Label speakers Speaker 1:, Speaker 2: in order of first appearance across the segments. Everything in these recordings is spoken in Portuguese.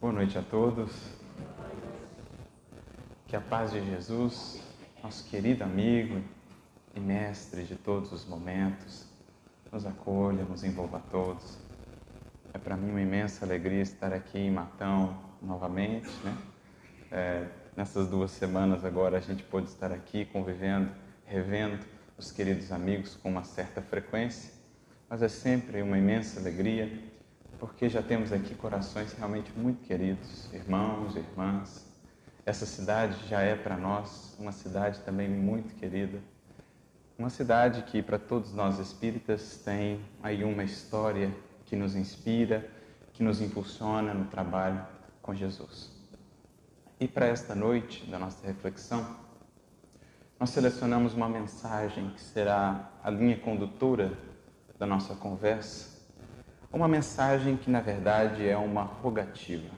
Speaker 1: Boa noite a todos. Que a paz de Jesus, nosso querido amigo e mestre de todos os momentos, nos acolha, nos envolva a todos. É para mim uma imensa alegria estar aqui em Matão novamente, né? É, nessas duas semanas agora a gente pôde estar aqui convivendo, revendo os queridos amigos com uma certa frequência, mas é sempre uma imensa alegria porque já temos aqui corações realmente muito queridos, irmãos, irmãs. Essa cidade já é para nós uma cidade também muito querida. Uma cidade que para todos nós espíritas tem aí uma história que nos inspira, que nos impulsiona no trabalho com Jesus. E para esta noite da nossa reflexão, nós selecionamos uma mensagem que será a linha condutora da nossa conversa, uma mensagem que na verdade é uma rogativa,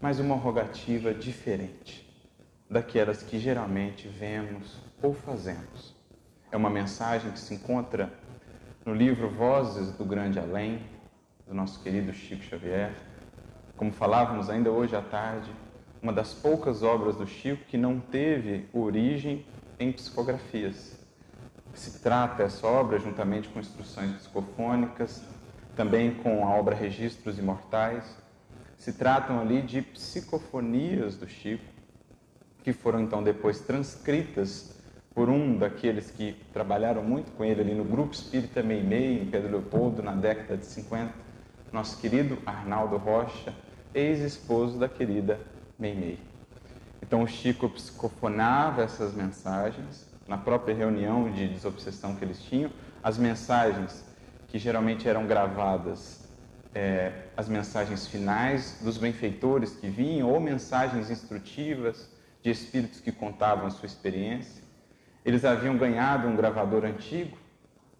Speaker 1: mas uma rogativa diferente daquelas que geralmente vemos ou fazemos. É uma mensagem que se encontra no livro Vozes do Grande Além, do nosso querido Chico Xavier. Como falávamos ainda hoje à tarde, uma das poucas obras do Chico que não teve origem em psicografias. Se trata essa obra, juntamente com instruções psicofônicas, também com a obra Registros Imortais, se tratam ali de psicofonias do Chico, que foram então depois transcritas por um daqueles que trabalharam muito com ele ali no Grupo Espírita Meimei, em Pedro Leopoldo, na década de 50, nosso querido Arnaldo Rocha, ex-esposo da querida Meimei. Então o Chico psicofonava essas mensagens, na própria reunião de desobsessão que eles tinham, as mensagens que geralmente eram gravadas, é, as mensagens finais dos benfeitores que vinham, ou mensagens instrutivas de espíritos que contavam a sua experiência. Eles haviam ganhado um gravador antigo,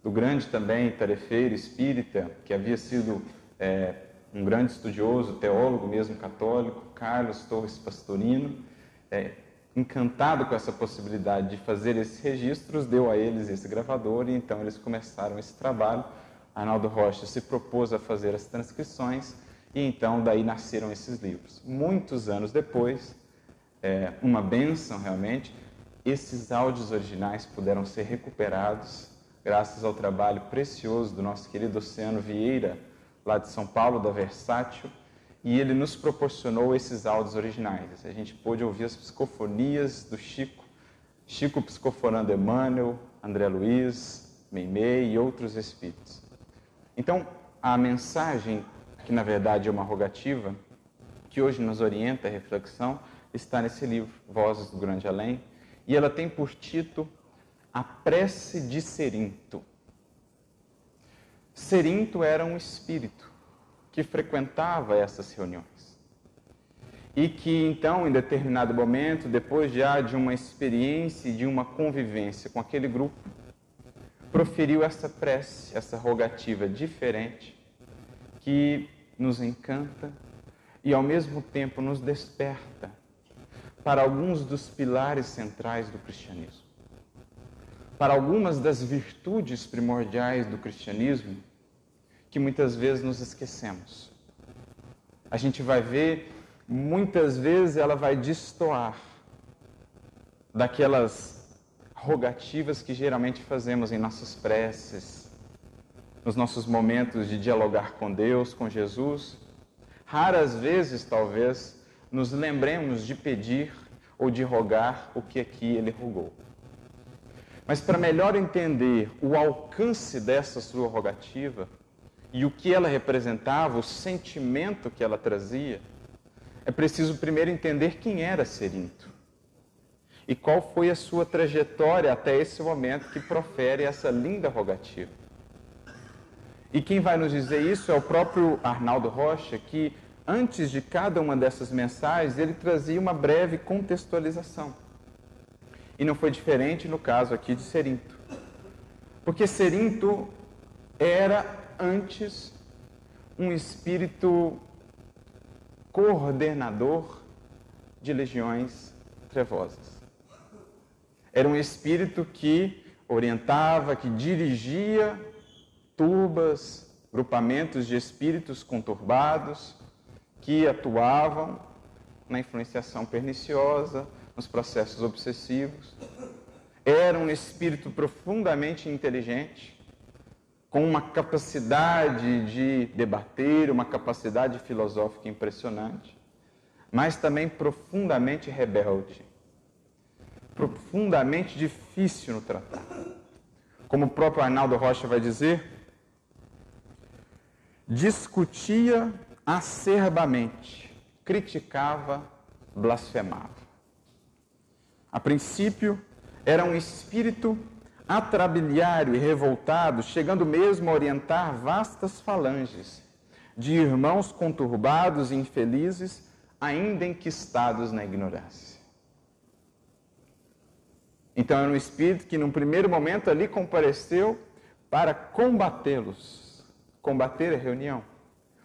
Speaker 1: do grande também tarefeiro espírita, que havia sido é, um grande estudioso, teólogo mesmo católico, Carlos Torres Pastorino, é, encantado com essa possibilidade de fazer esses registros, deu a eles esse gravador e então eles começaram esse trabalho. Arnaldo Rocha se propôs a fazer as transcrições e então daí nasceram esses livros. Muitos anos depois, é, uma benção realmente, esses áudios originais puderam ser recuperados graças ao trabalho precioso do nosso querido Oceano Vieira, lá de São Paulo, da Versátil, e ele nos proporcionou esses áudios originais. A gente pôde ouvir as psicofonias do Chico, Chico psicofonando Emmanuel, André Luiz, Meimei e outros espíritos. Então, a mensagem, que na verdade é uma rogativa, que hoje nos orienta a reflexão, está nesse livro, Vozes do Grande Além, e ela tem por título A Prece de Serinto. Serinto era um espírito que frequentava essas reuniões. E que então, em determinado momento, depois já de uma experiência e de uma convivência com aquele grupo, proferiu essa prece, essa rogativa diferente, que nos encanta e ao mesmo tempo nos desperta para alguns dos pilares centrais do cristianismo. Para algumas das virtudes primordiais do cristianismo que muitas vezes nos esquecemos. A gente vai ver, muitas vezes ela vai destoar daquelas rogativas que geralmente fazemos em nossas preces, nos nossos momentos de dialogar com Deus, com Jesus. Raras vezes, talvez, nos lembremos de pedir ou de rogar o que aqui ele rogou. Mas para melhor entender o alcance dessa sua rogativa, e o que ela representava, o sentimento que ela trazia, é preciso primeiro entender quem era Serinto e qual foi a sua trajetória até esse momento que profere essa linda rogativa. E quem vai nos dizer isso é o próprio Arnaldo Rocha, que antes de cada uma dessas mensagens ele trazia uma breve contextualização. E não foi diferente no caso aqui de Serinto. Porque Serinto era antes um espírito coordenador de legiões trevosas. Era um espírito que orientava, que dirigia turbas, grupamentos de espíritos conturbados, que atuavam na influenciação perniciosa, nos processos obsessivos. Era um espírito profundamente inteligente, com uma capacidade de debater, uma capacidade filosófica impressionante, mas também profundamente rebelde, profundamente difícil no tratar. Como o próprio Arnaldo Rocha vai dizer, discutia acerbamente, criticava, blasfemava. A princípio, era um espírito atrabiliário e revoltado, chegando mesmo a orientar vastas falanges de irmãos conturbados e infelizes, ainda enquistados na ignorância. Então era um espírito que, num primeiro momento, ali compareceu para combatê-los. Combater a reunião.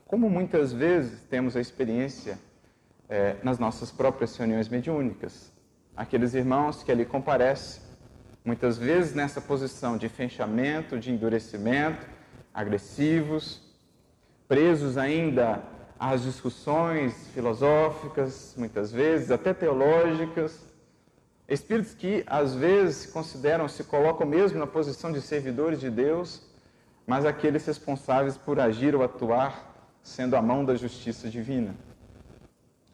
Speaker 1: Como muitas vezes temos a experiência é, nas nossas próprias reuniões mediúnicas. Aqueles irmãos que ali comparecem muitas vezes nessa posição de fechamento, de endurecimento, agressivos, presos ainda às discussões filosóficas, muitas vezes até teológicas, espíritos que às vezes consideram, se colocam mesmo na posição de servidores de Deus, mas aqueles responsáveis por agir ou atuar sendo a mão da justiça divina.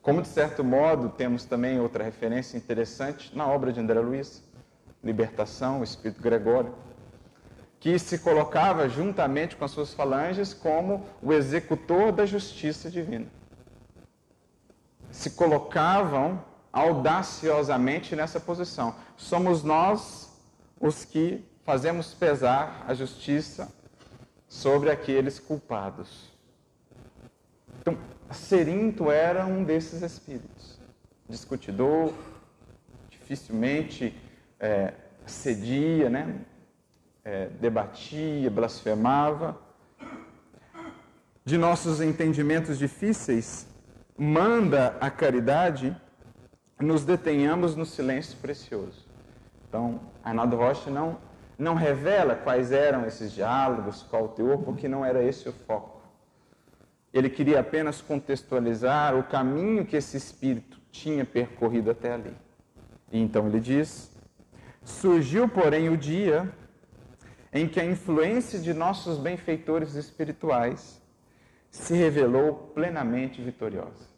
Speaker 1: Como de certo modo temos também outra referência interessante na obra de André Luiz, libertação, o espírito Gregório, que se colocava juntamente com as suas falanges como o executor da justiça divina. Se colocavam audaciosamente nessa posição. Somos nós os que fazemos pesar a justiça sobre aqueles culpados. Então, Serinto era um desses espíritos, discutidor, dificilmente é, cedia, né? É, debatia, blasfemava. De nossos entendimentos difíceis, manda a caridade nos detenhamos no silêncio precioso. Então, Arnaldo Rocha não, não revela quais eram esses diálogos, qual o teor, porque não era esse o foco. Ele queria apenas contextualizar o caminho que esse espírito tinha percorrido até ali. E então ele diz: Surgiu, porém, o dia em que a influência de nossos benfeitores espirituais se revelou plenamente vitoriosa.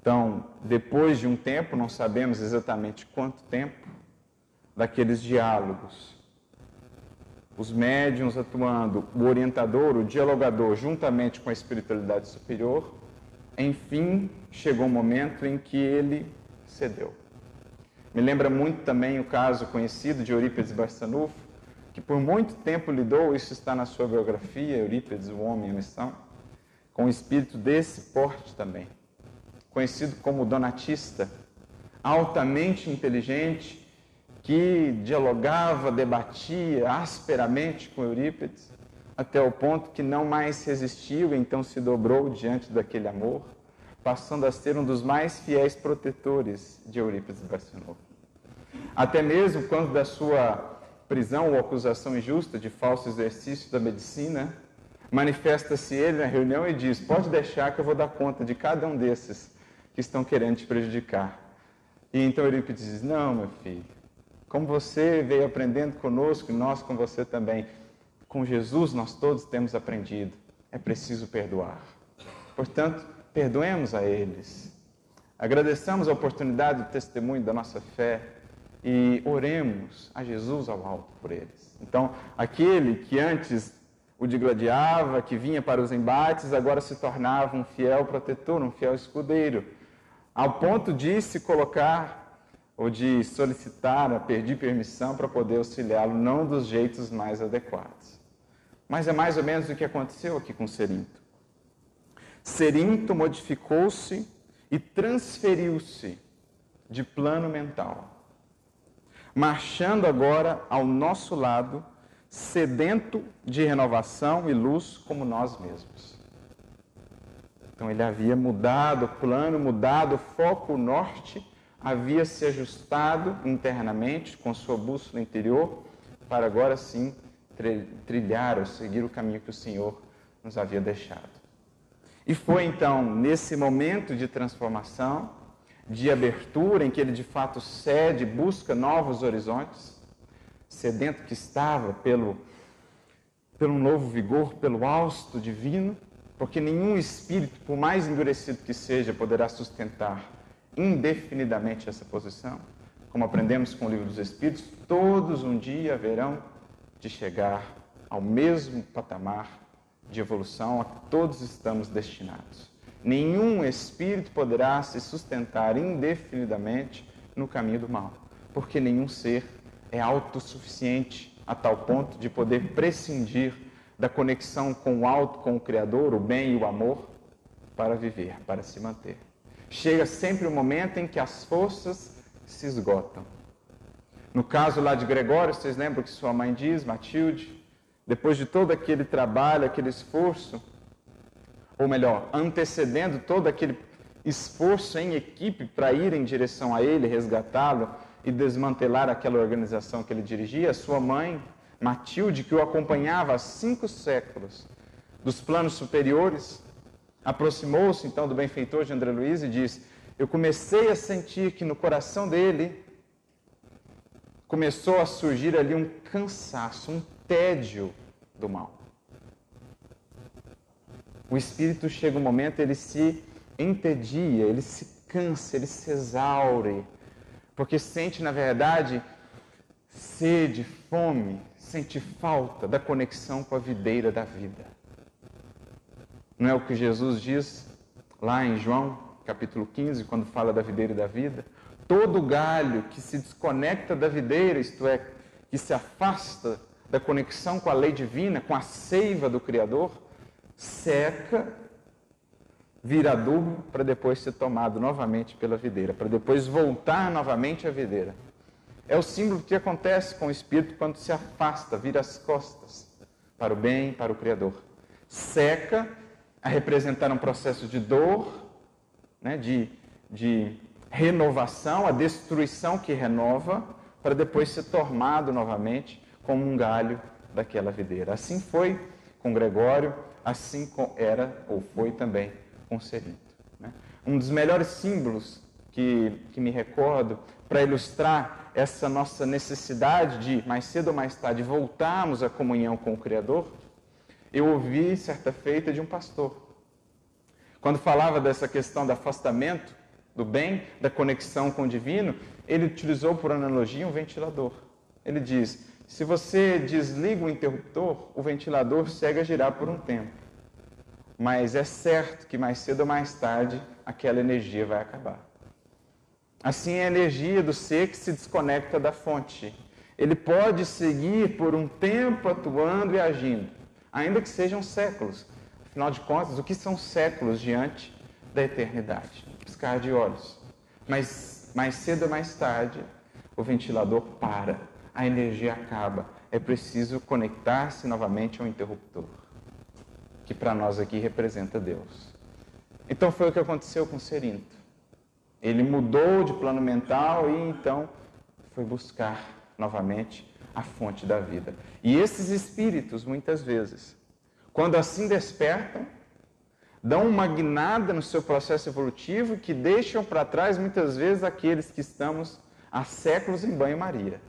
Speaker 1: Então, depois de um tempo, não sabemos exatamente quanto tempo, daqueles diálogos, os médiums atuando, o orientador, o dialogador, juntamente com a espiritualidade superior, enfim, chegou um momento em que ele cedeu. Me lembra muito também o caso conhecido de Eurípides Barçanufo, que por muito tempo lidou, isso está na sua biografia, Eurípides, o Homem e a Missão, com um espírito desse porte também, conhecido como Donatista, altamente inteligente, que dialogava, debatia asperamente com Eurípides, até o ponto que não mais resistiu, então se dobrou diante daquele amor passando a ser um dos mais fiéis protetores de Eurípides Barçanufo. Até mesmo quando da sua prisão ou acusação injusta de falso exercício da medicina, manifesta-se ele na reunião e diz: Pode deixar que eu vou dar conta de cada um desses que estão querendo te prejudicar. E então Eurípides diz: Não, meu filho, como você veio aprendendo conosco nós com você também, com Jesus nós todos temos aprendido, é preciso perdoar. Portanto, perdoemos a eles. Agradeçamos a oportunidade do testemunho da nossa fé e oremos a Jesus ao alto por eles. Então, aquele que antes o digladiava, que vinha para os embates, agora se tornava um fiel protetor, um fiel escudeiro, ao ponto de se colocar ou de solicitar, pedir permissão para poder auxiliá-lo, não dos jeitos mais adequados. Mas é mais ou menos o que aconteceu aqui com Serinto. Serinto modificou-se e transferiu-se de plano mental, marchando agora ao nosso lado, sedento de renovação e luz como nós mesmos. Então ele havia mudado o plano, mudado o foco, norte, havia se ajustado internamente com sua bússola interior para agora sim trilhar ou seguir o caminho que o Senhor nos havia deixado. E foi então nesse momento de transformação, de abertura, em que ele de fato cede, busca novos horizontes, sedento que estava pelo, pelo novo vigor, pelo hausto divino, porque nenhum espírito, por mais endurecido que seja, poderá sustentar indefinidamente essa posição. Como aprendemos com o livro dos Espíritos, todos um dia haverão de chegar ao mesmo patamar de evolução a que todos estamos destinados. Nenhum espírito poderá se sustentar indefinidamente no caminho do mal, porque nenhum ser é autossuficiente a tal ponto de poder prescindir da conexão com o alto, com o Criador, o bem e o amor, para viver, para se manter. Chega sempre o um momento em que as forças se esgotam. No caso lá de Gregório, vocês lembram que sua mãe diz, Matilde, depois de todo aquele trabalho, aquele esforço, ou melhor, antecedendo todo aquele esforço em equipe para ir em direção a ele, resgatá-lo e desmantelar aquela organização que ele dirigia, sua mãe, Matilde, que o acompanhava há cinco séculos dos planos superiores, aproximou-se então do benfeitor de André Luiz e disse: Eu comecei a sentir que no coração dele começou a surgir ali um cansaço, um tédio do mal. O espírito chega um momento, ele se entedia, ele se cansa, ele se exaure, porque sente, na verdade, sede, fome, sente falta da conexão com a videira da vida. Não é o que Jesus diz lá em João, capítulo 15, quando fala da videira da vida? Todo galho que se desconecta da videira, isto é, que se afasta da conexão com a lei divina, com a seiva do Criador, seca, vira adubo para depois ser tomado novamente pela videira, para depois voltar novamente à videira. É o símbolo que acontece com o espírito quando se afasta, vira as costas para o bem, para o Criador. Seca, a representar um processo de dor, né, de, de renovação, a destruição que renova, para depois ser tomado novamente como um galho daquela videira. Assim foi com Gregório, assim era ou foi também com Cerinto. Né? Um dos melhores símbolos que, que me recordo para ilustrar essa nossa necessidade de, mais cedo ou mais tarde, voltarmos à comunhão com o Criador, eu ouvi certa feita de um pastor. Quando falava dessa questão do afastamento do bem, da conexão com o divino, ele utilizou por analogia um ventilador. Ele diz: se você desliga o interruptor, o ventilador segue a girar por um tempo. Mas é certo que mais cedo ou mais tarde aquela energia vai acabar. Assim a energia do ser que se desconecta da fonte. Ele pode seguir por um tempo atuando e agindo, ainda que sejam séculos. Afinal de contas, o que são séculos diante da eternidade? Piscar de olhos. Mas mais cedo ou mais tarde, o ventilador para a energia acaba. É preciso conectar-se novamente ao interruptor, que para nós aqui representa Deus. Então foi o que aconteceu com Serinto. Ele mudou de plano mental e então foi buscar novamente a fonte da vida. E esses espíritos, muitas vezes, quando assim despertam, dão uma guinada no seu processo evolutivo que deixam para trás muitas vezes aqueles que estamos há séculos em banho-maria.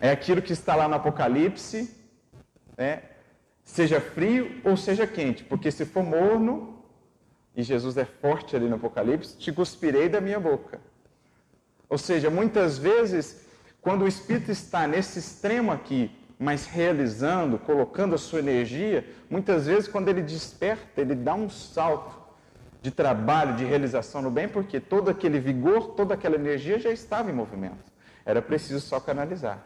Speaker 1: É aquilo que está lá no Apocalipse, né? seja frio ou seja quente, porque se for morno, e Jesus é forte ali no Apocalipse, te cuspirei da minha boca. Ou seja, muitas vezes, quando o Espírito está nesse extremo aqui, mas realizando, colocando a sua energia, muitas vezes quando ele desperta, ele dá um salto de trabalho, de realização no bem, porque todo aquele vigor, toda aquela energia já estava em movimento. Era preciso só canalizar.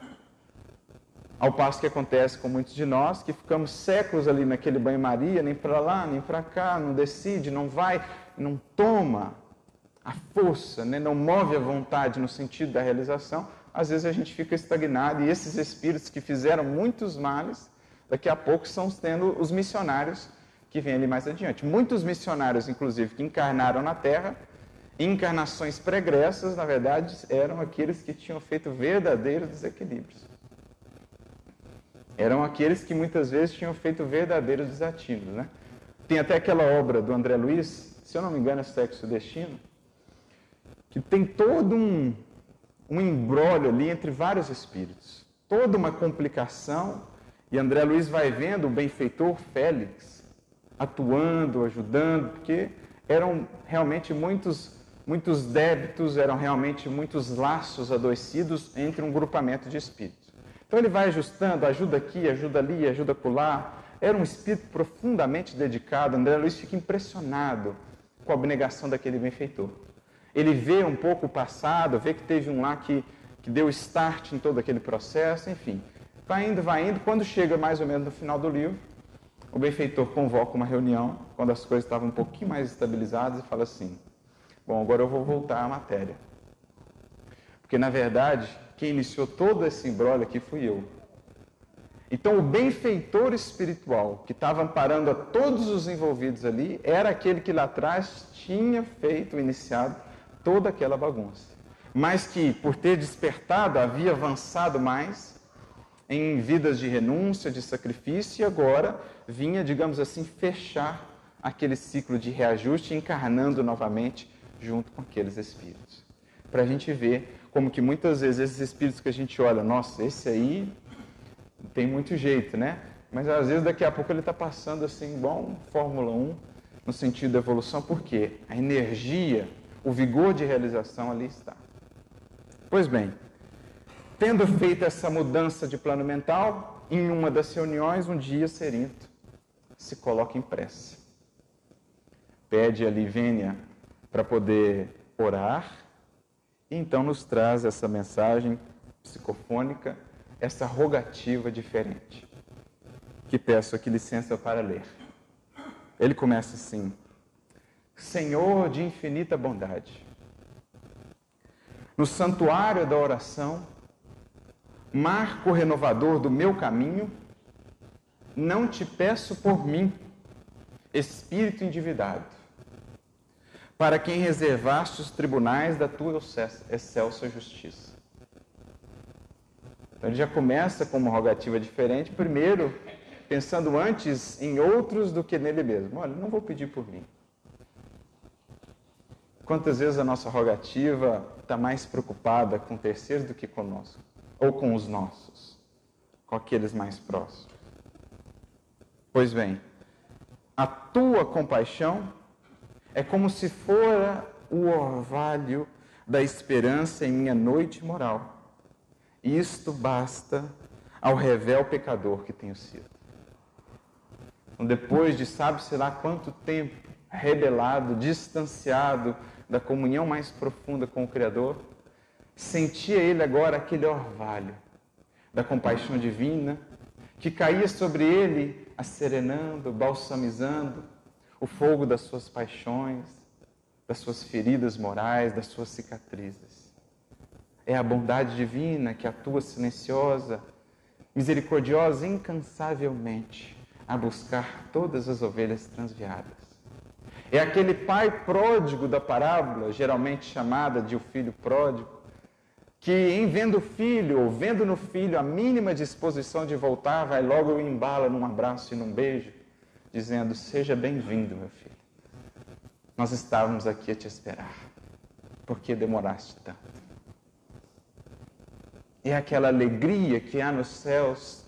Speaker 1: Ao passo que acontece com muitos de nós, que ficamos séculos ali naquele banho-maria, nem para lá, nem para cá, não decide, não vai, não toma a força, né? não move a vontade no sentido da realização, às vezes a gente fica estagnado e esses espíritos que fizeram muitos males, daqui a pouco são tendo os missionários que vêm ali mais adiante. Muitos missionários, inclusive, que encarnaram na Terra, encarnações pregressas, na verdade, eram aqueles que tinham feito verdadeiros desequilíbrios eram aqueles que muitas vezes tinham feito verdadeiros desatinos. Né? Tem até aquela obra do André Luiz, se eu não me engano, é Sexo e Destino, que tem todo um, um embrólio ali entre vários espíritos, toda uma complicação, e André Luiz vai vendo o benfeitor Félix atuando, ajudando, porque eram realmente muitos, muitos débitos, eram realmente muitos laços adoecidos entre um grupamento de espíritos. Então ele vai ajustando, ajuda aqui, ajuda ali, ajuda acolá. Era um espírito profundamente dedicado. André Luiz fica impressionado com a abnegação daquele benfeitor. Ele vê um pouco o passado, vê que teve um lá que, que deu start em todo aquele processo, enfim. Vai indo, vai indo. Quando chega mais ou menos no final do livro, o benfeitor convoca uma reunião, quando as coisas estavam um pouquinho mais estabilizadas, e fala assim: Bom, agora eu vou voltar à matéria. Porque, na verdade, quem iniciou todo esse embrolho aqui fui eu. Então, o benfeitor espiritual que estava amparando a todos os envolvidos ali era aquele que lá atrás tinha feito, iniciado toda aquela bagunça. Mas que, por ter despertado, havia avançado mais em vidas de renúncia, de sacrifício, e agora vinha, digamos assim, fechar aquele ciclo de reajuste, encarnando novamente junto com aqueles espíritos. Para a gente ver como que muitas vezes esses espíritos que a gente olha, nossa, esse aí tem muito jeito, né? Mas às vezes daqui a pouco ele está passando assim, bom, Fórmula 1, no sentido da evolução, porque a energia, o vigor de realização ali está. Pois bem, tendo feito essa mudança de plano mental, em uma das reuniões, um dia Serinto se coloca em prece. Pede a Livênia para poder orar, e então nos traz essa mensagem psicofônica, essa rogativa diferente, que peço aqui licença para ler. Ele começa assim: Senhor de infinita bondade, no santuário da oração, marco renovador do meu caminho, não te peço por mim, espírito endividado, para quem reservaste os tribunais da tua excelsa justiça. Então ele já começa com uma rogativa diferente, primeiro pensando antes em outros do que nele mesmo. Olha, não vou pedir por mim. Quantas vezes a nossa rogativa está mais preocupada com terceiros do que conosco, ou com os nossos, com aqueles mais próximos? Pois bem, a tua compaixão é como se fora o orvalho da esperança em minha noite moral. Isto basta ao revel pecador que tenho sido. Então, depois de sabe-se lá quanto tempo rebelado, distanciado da comunhão mais profunda com o Criador, sentia ele agora aquele orvalho da compaixão divina que caía sobre ele acerenando, balsamizando o fogo das suas paixões, das suas feridas morais, das suas cicatrizes. É a bondade divina que atua silenciosa, misericordiosa incansavelmente a buscar todas as ovelhas transviadas. É aquele pai pródigo da parábola, geralmente chamada de o filho pródigo, que em vendo o filho, ou vendo no filho a mínima disposição de voltar, vai logo o embala num abraço e num beijo, dizendo: Seja bem-vindo, meu filho. Nós estávamos aqui a te esperar. Por que demoraste tanto? É aquela alegria que há nos céus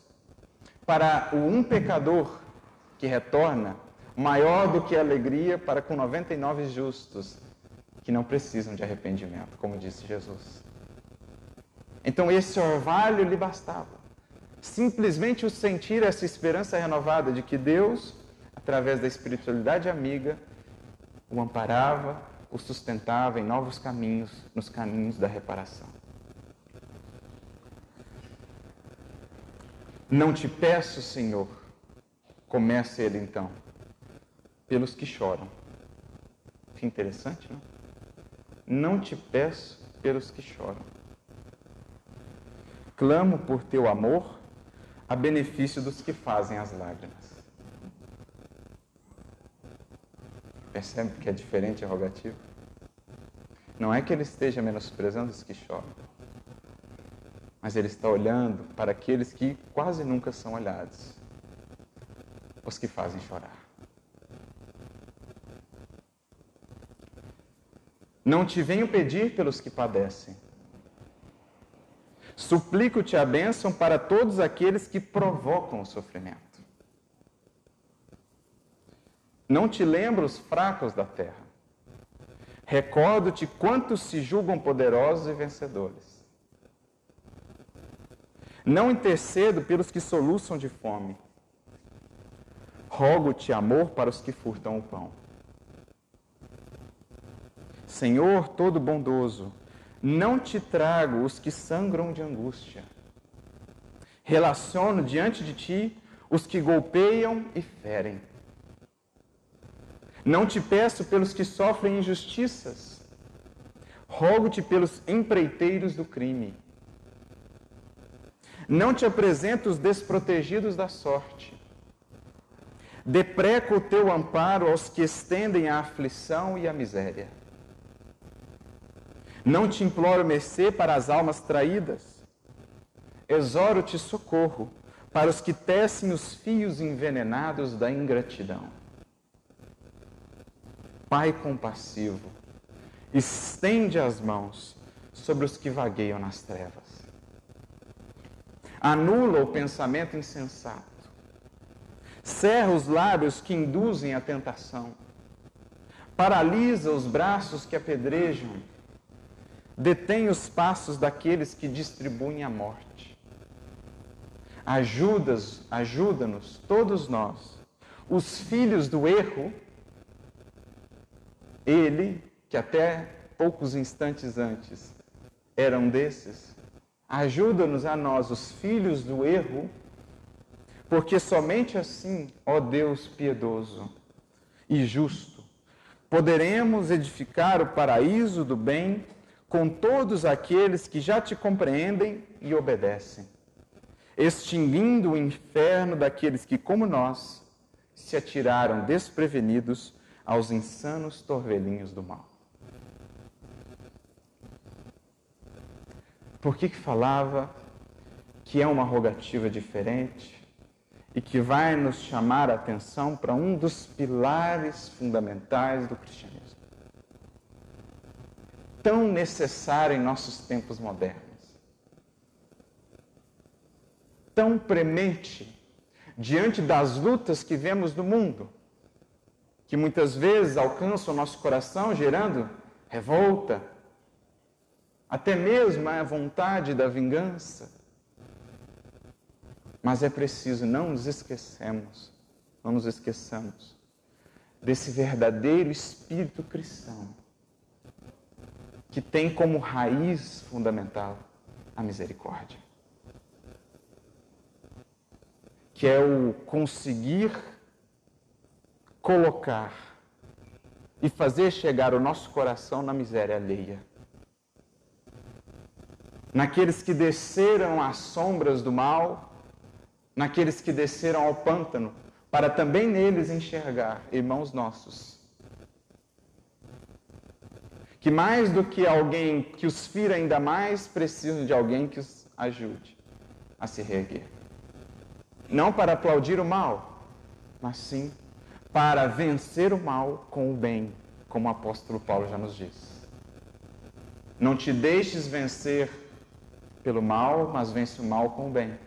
Speaker 1: para o um pecador que retorna, maior do que a alegria para com 99 justos que não precisam de arrependimento, como disse Jesus. Então esse orvalho lhe bastava. Simplesmente o sentir essa esperança renovada de que Deus, através da espiritualidade amiga, o amparava, o sustentava em novos caminhos, nos caminhos da reparação. Não te peço, Senhor, começa ele então, pelos que choram. Que interessante, não? Não te peço pelos que choram clamo por teu amor a benefício dos que fazem as lágrimas. Percebe que é diferente a rogativa? Não é que ele esteja menosprezando os que choram, mas ele está olhando para aqueles que quase nunca são olhados os que fazem chorar. Não te venho pedir pelos que padecem. Suplico-te a bênção para todos aqueles que provocam o sofrimento. Não te lembro os fracos da terra. Recordo-te quantos se julgam poderosos e vencedores. Não intercedo pelos que soluçam de fome. Rogo-te amor para os que furtam o pão. Senhor todo bondoso, não te trago os que sangram de angústia. Relaciono diante de ti os que golpeiam e ferem. Não te peço pelos que sofrem injustiças. Rogo-te pelos empreiteiros do crime. Não te apresento os desprotegidos da sorte. Depreco o teu amparo aos que estendem a aflição e a miséria. Não te imploro mercê para as almas traídas. Exoro-te socorro para os que tecem os fios envenenados da ingratidão. Pai compassivo, estende as mãos sobre os que vagueiam nas trevas. Anula o pensamento insensato. Cerra os lábios que induzem a tentação. Paralisa os braços que apedrejam detém os passos daqueles que distribuem a morte. Ajudas, ajuda-nos, todos nós, os filhos do erro, ele, que até poucos instantes antes eram desses, ajuda-nos a nós, os filhos do erro, porque somente assim, ó Deus piedoso e justo, poderemos edificar o paraíso do bem com todos aqueles que já te compreendem e obedecem, extinguindo o inferno daqueles que, como nós, se atiraram desprevenidos aos insanos torvelinhos do mal. Por que, que falava que é uma rogativa diferente e que vai nos chamar a atenção para um dos pilares fundamentais do cristianismo? tão necessária em nossos tempos modernos. Tão premente diante das lutas que vemos no mundo, que muitas vezes alcançam o nosso coração, gerando revolta, até mesmo a vontade da vingança. Mas é preciso, não nos esquecemos, não nos esqueçamos desse verdadeiro espírito cristão que tem como raiz fundamental a misericórdia. Que é o conseguir colocar e fazer chegar o nosso coração na miséria alheia. Naqueles que desceram às sombras do mal, naqueles que desceram ao pântano, para também neles enxergar irmãos nossos que mais do que alguém que os fira ainda mais, precisam de alguém que os ajude a se reerguer. Não para aplaudir o mal, mas sim para vencer o mal com o bem, como o apóstolo Paulo já nos diz. Não te deixes vencer pelo mal, mas vence o mal com o bem.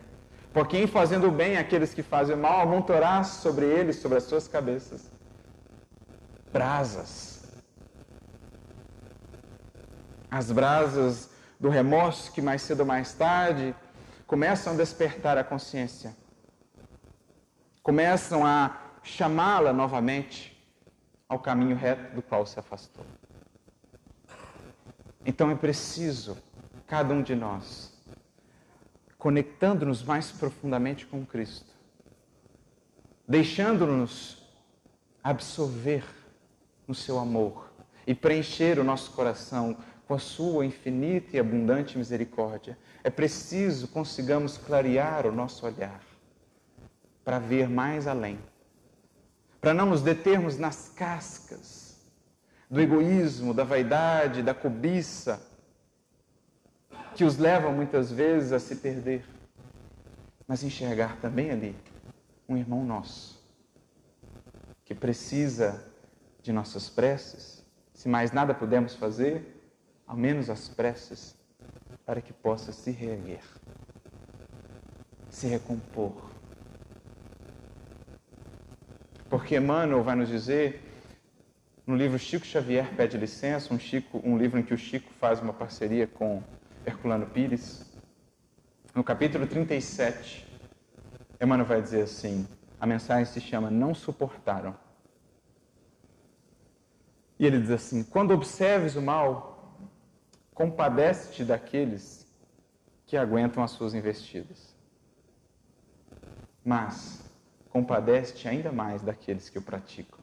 Speaker 1: Porque em fazendo o bem, aqueles que fazem o mal amontorar sobre eles, sobre as suas cabeças, brasas as brasas do remorso que mais cedo ou mais tarde começam a despertar a consciência, começam a chamá-la novamente ao caminho reto do qual se afastou. Então é preciso, cada um de nós, conectando-nos mais profundamente com Cristo, deixando-nos absorver no seu amor e preencher o nosso coração com a sua infinita e abundante misericórdia, é preciso consigamos clarear o nosso olhar para ver mais além, para não nos determos nas cascas do egoísmo, da vaidade, da cobiça, que os levam muitas vezes a se perder, mas enxergar também ali um irmão nosso que precisa de nossas preces, se mais nada pudermos fazer, ao menos as preces, para que possa se reerguer, se recompor. Porque Emmanuel vai nos dizer, no livro Chico Xavier Pede Licença, um, Chico, um livro em que o Chico faz uma parceria com Herculano Pires, no capítulo 37, Emmanuel vai dizer assim: a mensagem se chama Não Suportaram. E ele diz assim: Quando observes o mal, compadece-te daqueles que aguentam as suas investidas. Mas compadece-te ainda mais daqueles que o praticam.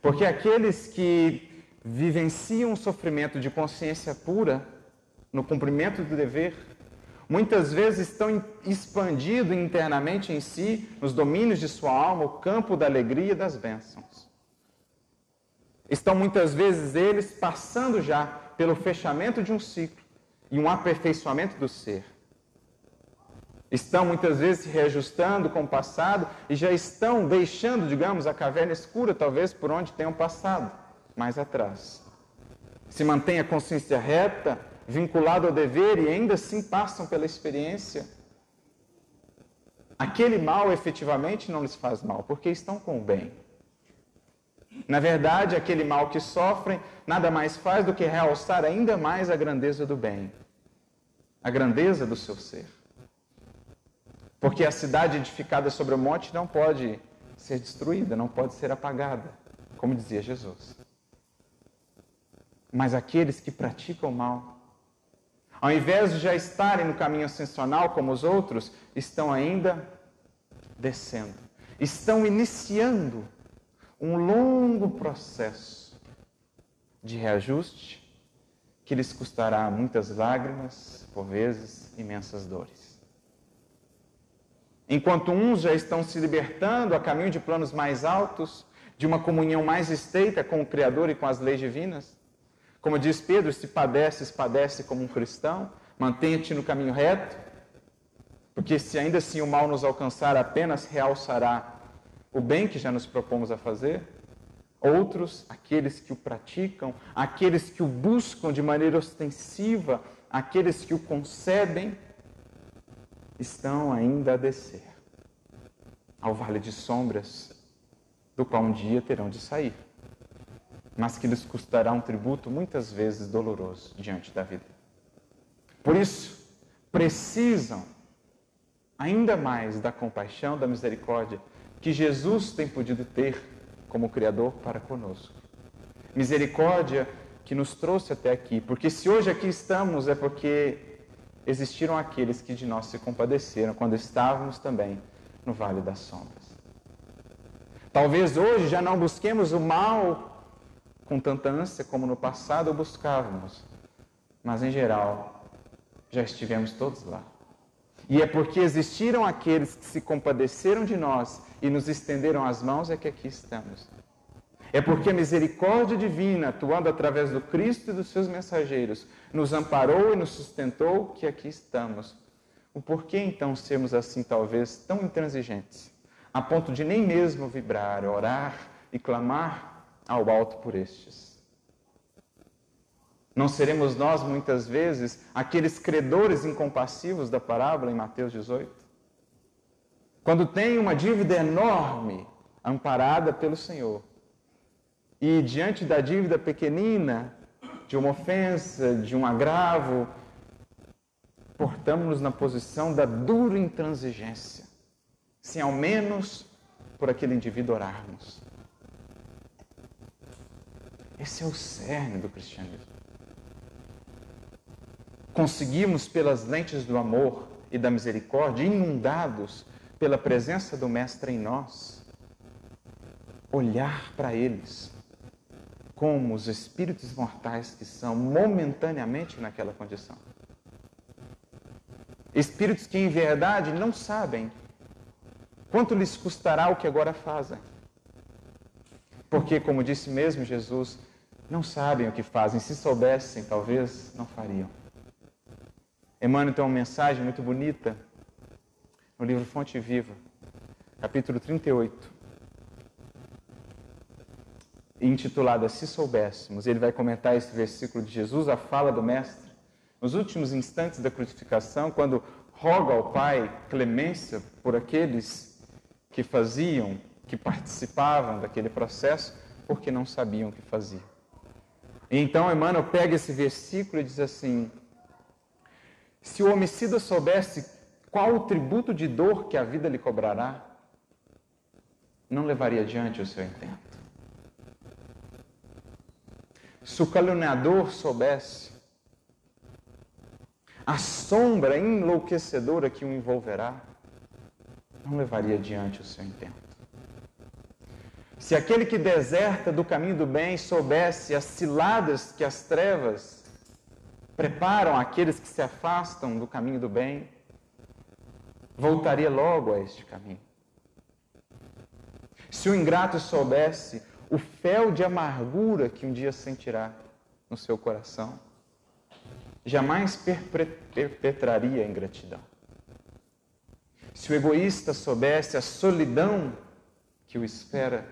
Speaker 1: Porque aqueles que vivenciam o sofrimento de consciência pura, no cumprimento do dever, muitas vezes estão expandindo internamente em si, nos domínios de sua alma, o campo da alegria e das bênçãos. Estão muitas vezes eles passando já pelo fechamento de um ciclo e um aperfeiçoamento do ser. Estão muitas vezes se reajustando com o passado e já estão deixando, digamos, a caverna escura, talvez por onde tenham passado, mais atrás. Se mantém a consciência reta, vinculado ao dever e ainda assim passam pela experiência. Aquele mal efetivamente não lhes faz mal, porque estão com o bem. Na verdade, aquele mal que sofrem nada mais faz do que realçar ainda mais a grandeza do bem, a grandeza do seu ser. Porque a cidade edificada sobre o monte não pode ser destruída, não pode ser apagada, como dizia Jesus. Mas aqueles que praticam mal, ao invés de já estarem no caminho ascensional como os outros, estão ainda descendo. Estão iniciando um longo processo de reajuste que lhes custará muitas lágrimas, por vezes imensas dores. Enquanto uns já estão se libertando a caminho de planos mais altos, de uma comunhão mais estreita com o Criador e com as leis divinas, como diz Pedro, se padeces, padece como um cristão, mantenha-te no caminho reto, porque se ainda assim o mal nos alcançar, apenas realçará o bem que já nos propomos a fazer. Outros, aqueles que o praticam, aqueles que o buscam de maneira ostensiva, aqueles que o concebem, estão ainda a descer ao vale de sombras, do qual um dia terão de sair mas que lhes custará um tributo muitas vezes doloroso diante da vida. Por isso, precisam ainda mais da compaixão, da misericórdia que Jesus tem podido ter como Criador para conosco. Misericórdia que nos trouxe até aqui, porque se hoje aqui estamos é porque existiram aqueles que de nós se compadeceram quando estávamos também no vale das sombras. Talvez hoje já não busquemos o mal com tanta ânsia como no passado buscávamos, mas em geral já estivemos todos lá. E é porque existiram aqueles que se compadeceram de nós e nos estenderam as mãos é que aqui estamos. É porque a misericórdia divina, atuando através do Cristo e dos seus mensageiros, nos amparou e nos sustentou que aqui estamos. O porquê então sermos assim, talvez, tão intransigentes, a ponto de nem mesmo vibrar, orar e clamar ao alto por estes. Não seremos nós, muitas vezes, aqueles credores incompassivos da parábola em Mateus 18? Quando tem uma dívida enorme, amparada pelo Senhor, e diante da dívida pequenina, de uma ofensa, de um agravo, portamos-nos na posição da dura intransigência, sem ao menos por aquele indivíduo orarmos. Esse é o cerne do cristianismo. Conseguimos, pelas lentes do amor e da misericórdia, inundados pela presença do Mestre em nós, olhar para eles como os espíritos mortais que são momentaneamente naquela condição. Espíritos que, em verdade, não sabem quanto lhes custará o que agora fazem. Porque, como disse mesmo Jesus, não sabem o que fazem. Se soubessem, talvez não fariam. Emmanuel tem uma mensagem muito bonita no livro Fonte Viva, capítulo 38. Intitulada Se Soubéssemos. Ele vai comentar esse versículo de Jesus, a fala do Mestre, nos últimos instantes da crucificação, quando roga ao Pai clemência por aqueles que faziam, que participavam daquele processo, porque não sabiam o que faziam. Então Emmanuel pega esse versículo e diz assim: Se o homicida soubesse qual o tributo de dor que a vida lhe cobrará, não levaria adiante o seu intento. Se o caluniador soubesse a sombra enlouquecedora que o envolverá, não levaria adiante o seu intento. Se aquele que deserta do caminho do bem soubesse as ciladas que as trevas preparam àqueles que se afastam do caminho do bem, voltaria logo a este caminho. Se o ingrato soubesse o fel de amargura que um dia sentirá no seu coração, jamais perpetraria a ingratidão. Se o egoísta soubesse a solidão que o espera,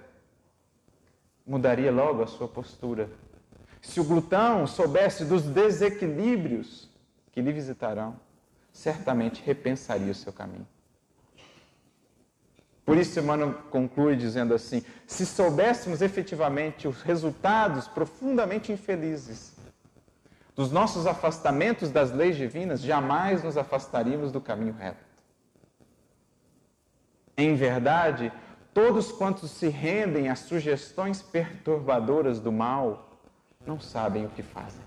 Speaker 1: mudaria logo a sua postura. Se o glutão soubesse dos desequilíbrios que lhe visitarão, certamente repensaria o seu caminho. Por isso, Emmanuel conclui dizendo assim: se soubéssemos efetivamente os resultados profundamente infelizes dos nossos afastamentos das leis divinas, jamais nos afastaríamos do caminho reto. Em verdade, todos quantos se rendem às sugestões perturbadoras do mal não sabem o que fazem.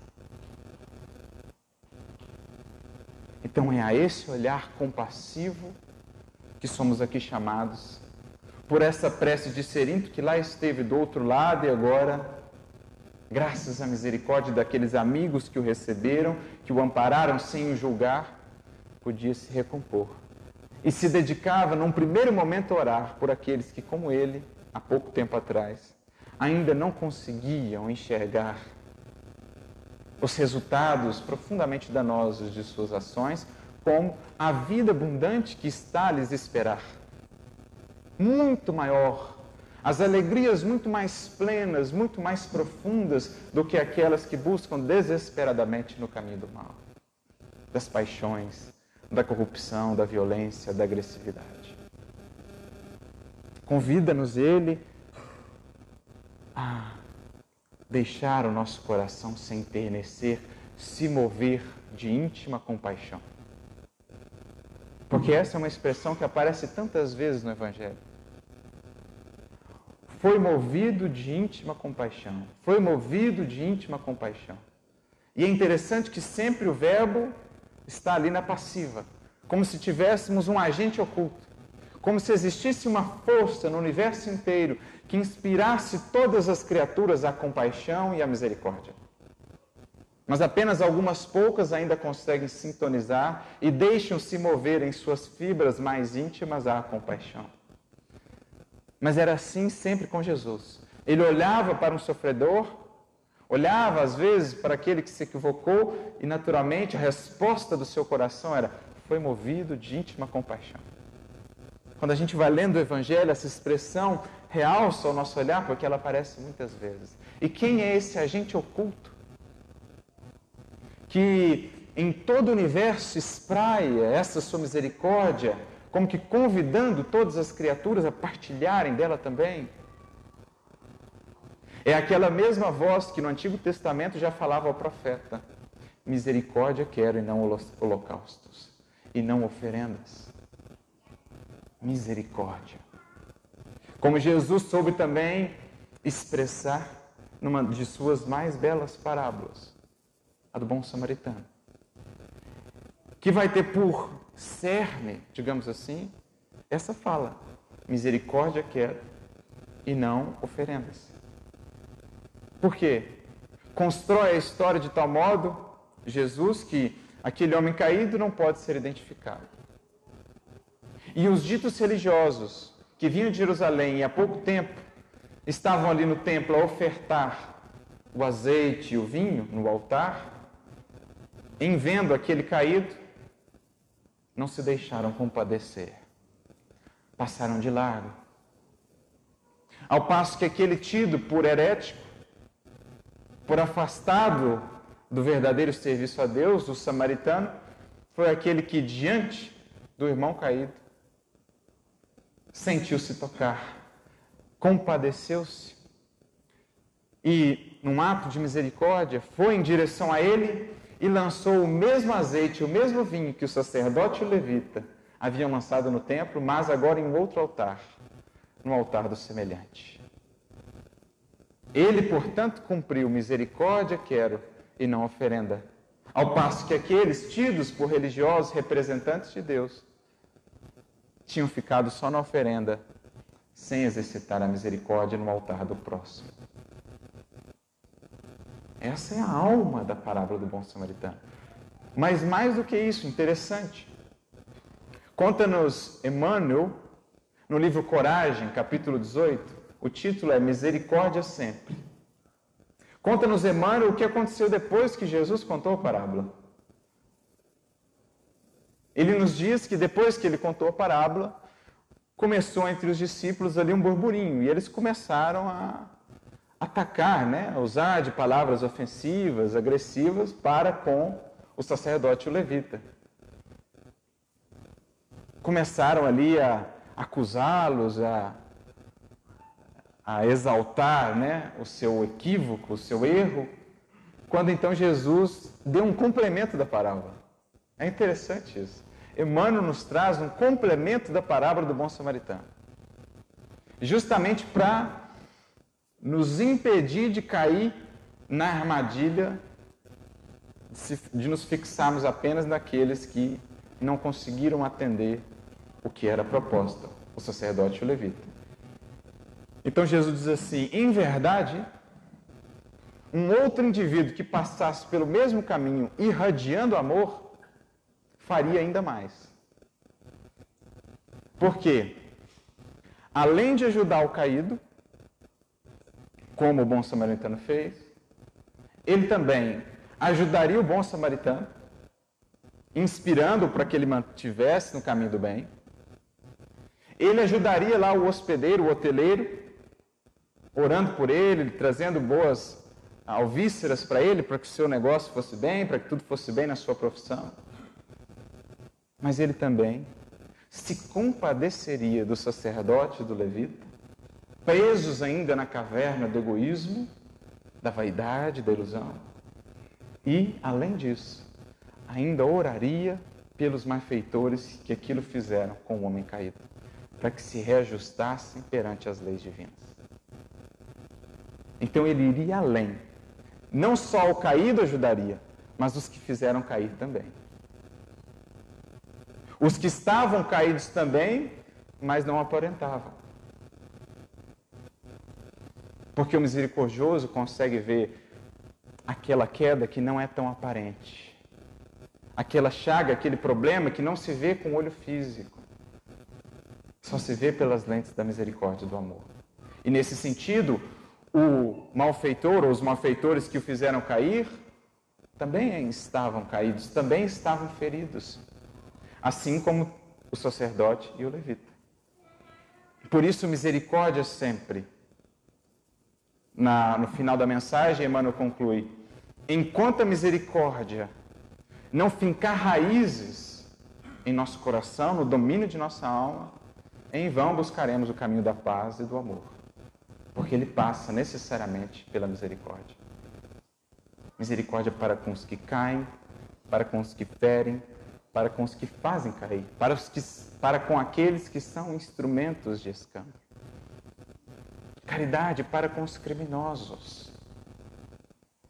Speaker 1: Então é a esse olhar compassivo que somos aqui chamados, por essa prece de Serinto que lá esteve do outro lado e agora, graças à misericórdia daqueles amigos que o receberam, que o ampararam sem o julgar, podia se recompor. E se dedicava, num primeiro momento, a orar por aqueles que, como ele, há pouco tempo atrás, ainda não conseguiam enxergar os resultados profundamente danosos de suas ações, como a vida abundante que está a lhes esperar. Muito maior, as alegrias muito mais plenas, muito mais profundas do que aquelas que buscam desesperadamente no caminho do mal, das paixões, da corrupção, da violência, da agressividade. Convida-nos Ele a deixar o nosso coração se enternecer, se mover de íntima compaixão. Porque essa é uma expressão que aparece tantas vezes no Evangelho. Foi movido de íntima compaixão. Foi movido de íntima compaixão. E é interessante que sempre o verbo está ali na passiva, como se tivéssemos um agente oculto, como se existisse uma força no universo inteiro que inspirasse todas as criaturas à compaixão e à misericórdia. Mas apenas algumas poucas ainda conseguem sintonizar e deixam-se mover em suas fibras mais íntimas à compaixão. Mas era assim sempre com Jesus. Ele olhava para um sofredor, olhava às vezes para aquele que se equivocou e naturalmente a resposta do seu coração era: foi movido de íntima compaixão. Quando a gente vai lendo o Evangelho, essa expressão realça o nosso olhar porque ela aparece muitas vezes. E quem é esse agente oculto? Que em todo o universo espraia essa sua misericórdia, como que convidando todas as criaturas a partilharem dela também. É aquela mesma voz que no Antigo Testamento já falava ao profeta: Misericórdia quero e não holocaustos, e não oferendas. Misericórdia. Como Jesus soube também expressar numa de suas mais belas parábolas, a do bom samaritano, que vai ter por cerne, digamos assim, essa fala: misericórdia quero e não oferendas. Por quê? Constrói a história de tal modo, Jesus, que aquele homem caído não pode ser identificado. E os ditos religiosos que vinham de Jerusalém e há pouco tempo estavam ali no templo a ofertar o azeite e o vinho no altar, em vendo aquele caído, não se deixaram compadecer, passaram de largo. Ao passo que aquele tido por herético, por afastado do verdadeiro serviço a Deus, o samaritano, foi aquele que, diante do irmão caído, sentiu-se tocar, compadeceu-se e, num ato de misericórdia, foi em direção a ele e lançou o mesmo azeite, o mesmo vinho que o sacerdote e o levita haviam lançado no templo, mas agora em outro altar, no altar do semelhante. Ele, portanto, cumpriu misericórdia, quero, e não oferenda. Ao passo que aqueles tidos por religiosos representantes de Deus tinham ficado só na oferenda, sem exercitar a misericórdia no altar do próximo. Essa é a alma da parábola do bom samaritano. Mas mais do que isso, interessante. Conta-nos Emmanuel, no livro Coragem, capítulo 18, o título é Misericórdia Sempre. Conta-nos Emmanuel o que aconteceu depois que Jesus contou a parábola. Ele nos diz que depois que ele contou a parábola, começou entre os discípulos ali um burburinho e eles começaram a atacar, né, usar de palavras ofensivas, agressivas para com o sacerdote o levita. Começaram ali a acusá-los, a, a exaltar né, o seu equívoco, o seu erro, quando então Jesus deu um complemento da parábola. É interessante isso. Emmanuel nos traz um complemento da parábola do bom samaritano. Justamente para nos impedir de cair na armadilha de nos fixarmos apenas naqueles que não conseguiram atender o que era proposta, o sacerdote e o levita. Então Jesus diz assim: em verdade, um outro indivíduo que passasse pelo mesmo caminho, irradiando amor, faria ainda mais. Por quê? Além de ajudar o caído, como o bom samaritano fez. Ele também ajudaria o bom samaritano, inspirando para que ele mantivesse no caminho do bem. Ele ajudaria lá o hospedeiro, o hoteleiro, orando por ele, trazendo boas alvíceras para ele, para que o seu negócio fosse bem, para que tudo fosse bem na sua profissão. Mas ele também se compadeceria do sacerdote do levita, presos ainda na caverna do egoísmo, da vaidade, da ilusão. E, além disso, ainda oraria pelos malfeitores que aquilo fizeram com o homem caído, para que se reajustassem perante as leis divinas. Então ele iria além. Não só o caído ajudaria, mas os que fizeram cair também. Os que estavam caídos também, mas não aparentavam. Porque o misericordioso consegue ver aquela queda que não é tão aparente. Aquela chaga, aquele problema que não se vê com o olho físico. Só se vê pelas lentes da misericórdia e do amor. E nesse sentido, o malfeitor ou os malfeitores que o fizeram cair também estavam caídos, também estavam feridos. Assim como o sacerdote e o levita. Por isso, misericórdia sempre na, no final da mensagem, Emmanuel conclui: enquanto a misericórdia não fincar raízes em nosso coração, no domínio de nossa alma, em vão buscaremos o caminho da paz e do amor, porque ele passa necessariamente pela misericórdia. Misericórdia para com os que caem, para com os que ferem, para com os que fazem cair, para, os que, para com aqueles que são instrumentos de escândalo. Caridade para com os criminosos.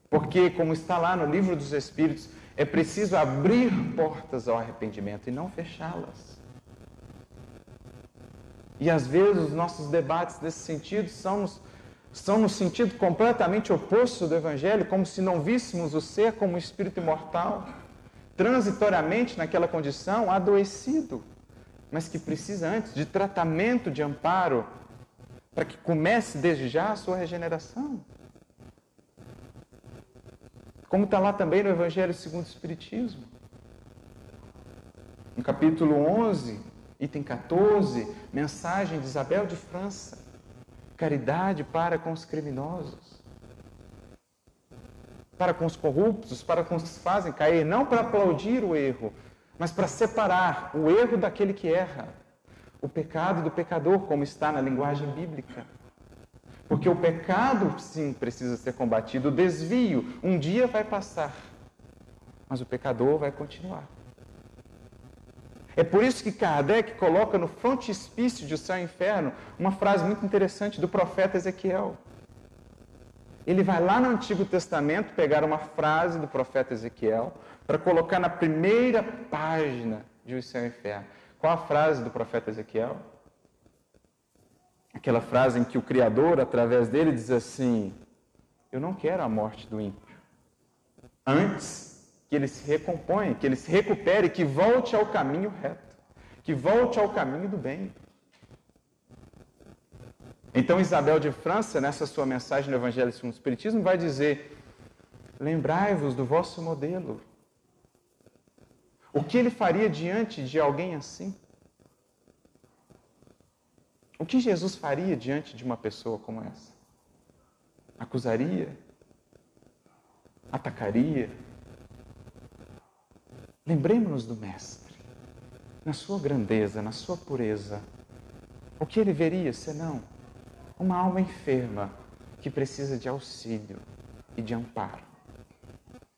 Speaker 1: Porque, como está lá no livro dos Espíritos, é preciso abrir portas ao arrependimento e não fechá-las. E às vezes os nossos debates nesse sentido são, são no sentido completamente oposto do Evangelho, como se não víssemos o ser como um espírito imortal, transitoriamente naquela condição, adoecido, mas que precisa antes de tratamento, de amparo, para que comece desde já a sua regeneração. Como está lá também no Evangelho segundo o Espiritismo. No capítulo 11, item 14, mensagem de Isabel de França, caridade para com os criminosos, para com os corruptos, para com os que fazem cair, não para aplaudir o erro, mas para separar o erro daquele que erra, o pecado do pecador, como está na linguagem bíblica. Porque o pecado, sim, precisa ser combatido, o desvio um dia vai passar, mas o pecador vai continuar. É por isso que Kardec coloca no frontispício de O Céu e o Inferno uma frase muito interessante do profeta Ezequiel. Ele vai lá no Antigo Testamento pegar uma frase do profeta Ezequiel para colocar na primeira página de O Céu e Inferno. Qual a frase do profeta Ezequiel? Aquela frase em que o Criador, através dele, diz assim: Eu não quero a morte do ímpio. Antes, que ele se recomponha, que ele se recupere, que volte ao caminho reto, que volte ao caminho do bem. Então Isabel de França, nessa sua mensagem no Evangelho segundo o Espiritismo, vai dizer: lembrai-vos do vosso modelo. O que ele faria diante de alguém assim? O que Jesus faria diante de uma pessoa como essa? Acusaria? Atacaria? Lembremos-nos do Mestre, na sua grandeza, na sua pureza. O que ele veria senão uma alma enferma que precisa de auxílio e de amparo?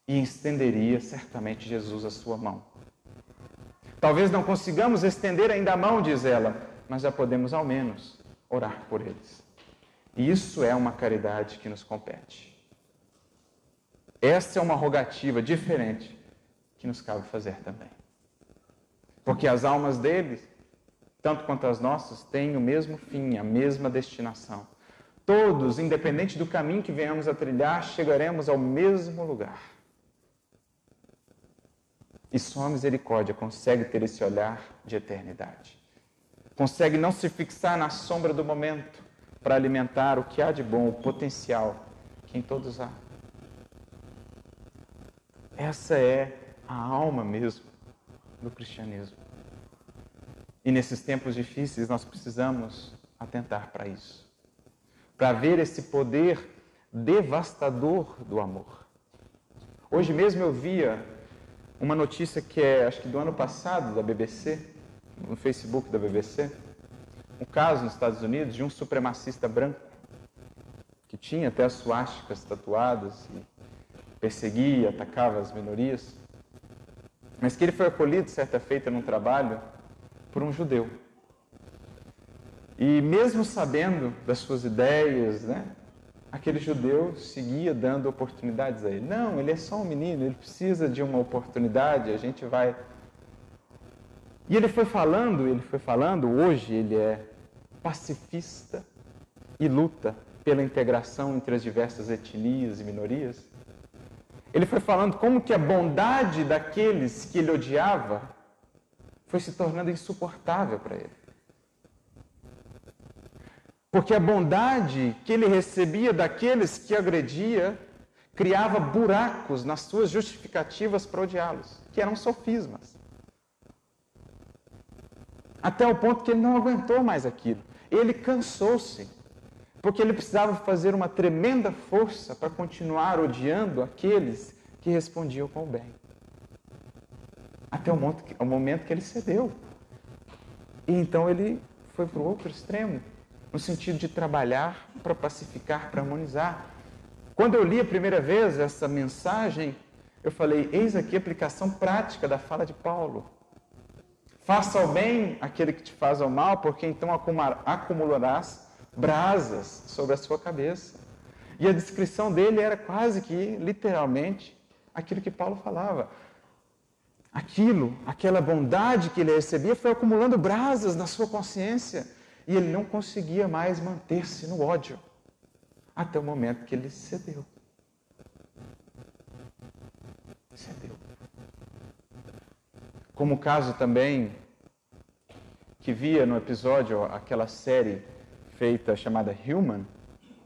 Speaker 1: E estenderia certamente Jesus a sua mão. Talvez não consigamos estender ainda a mão, diz ela, mas já podemos ao menos orar por eles. E isso é uma caridade que nos compete. Essa é uma rogativa diferente que nos cabe fazer também. Porque as almas deles, tanto quanto as nossas, têm o mesmo fim, a mesma destinação. Todos, independente do caminho que venhamos a trilhar, chegaremos ao mesmo lugar. E só a misericórdia consegue ter esse olhar de eternidade. Consegue não se fixar na sombra do momento para alimentar o que há de bom, o potencial que em todos há. Essa é a alma mesmo do cristianismo. E nesses tempos difíceis nós precisamos atentar para isso. Para ver esse poder devastador do amor. Hoje mesmo eu via uma notícia que é, acho que do ano passado, da BBC, no Facebook da BBC, um caso nos Estados Unidos de um supremacista branco que tinha até as suásticas tatuadas e perseguia, atacava as minorias mas que ele foi acolhido certa feita num trabalho por um judeu. E mesmo sabendo das suas ideias, né, aquele judeu seguia dando oportunidades a ele. Não, ele é só um menino, ele precisa de uma oportunidade, a gente vai. E ele foi falando, ele foi falando, hoje ele é pacifista e luta pela integração entre as diversas etnias e minorias. Ele foi falando como que a bondade daqueles que ele odiava foi se tornando insuportável para ele. Porque a bondade que ele recebia daqueles que agredia criava buracos nas suas justificativas para odiá-los, que eram sofismas. Até o ponto que ele não aguentou mais aquilo. Ele cansou-se porque ele precisava fazer uma tremenda força para continuar odiando aqueles que respondiam com o bem. Até o momento que, o momento que ele cedeu. E então ele foi para o outro extremo, no sentido de trabalhar para pacificar, para harmonizar. Quando eu li a primeira vez essa mensagem, eu falei: eis aqui a aplicação prática da fala de Paulo. Faça ao bem aquele que te faz ao mal, porque então acumularás brasas sobre a sua cabeça. E a descrição dele era quase que, literalmente, aquilo que Paulo falava. Aquilo, aquela bondade que ele recebia foi acumulando brasas na sua consciência e ele não conseguia mais manter-se no ódio até o momento que ele cedeu. Cedeu. Como o caso também que via no episódio aquela série feita chamada Human,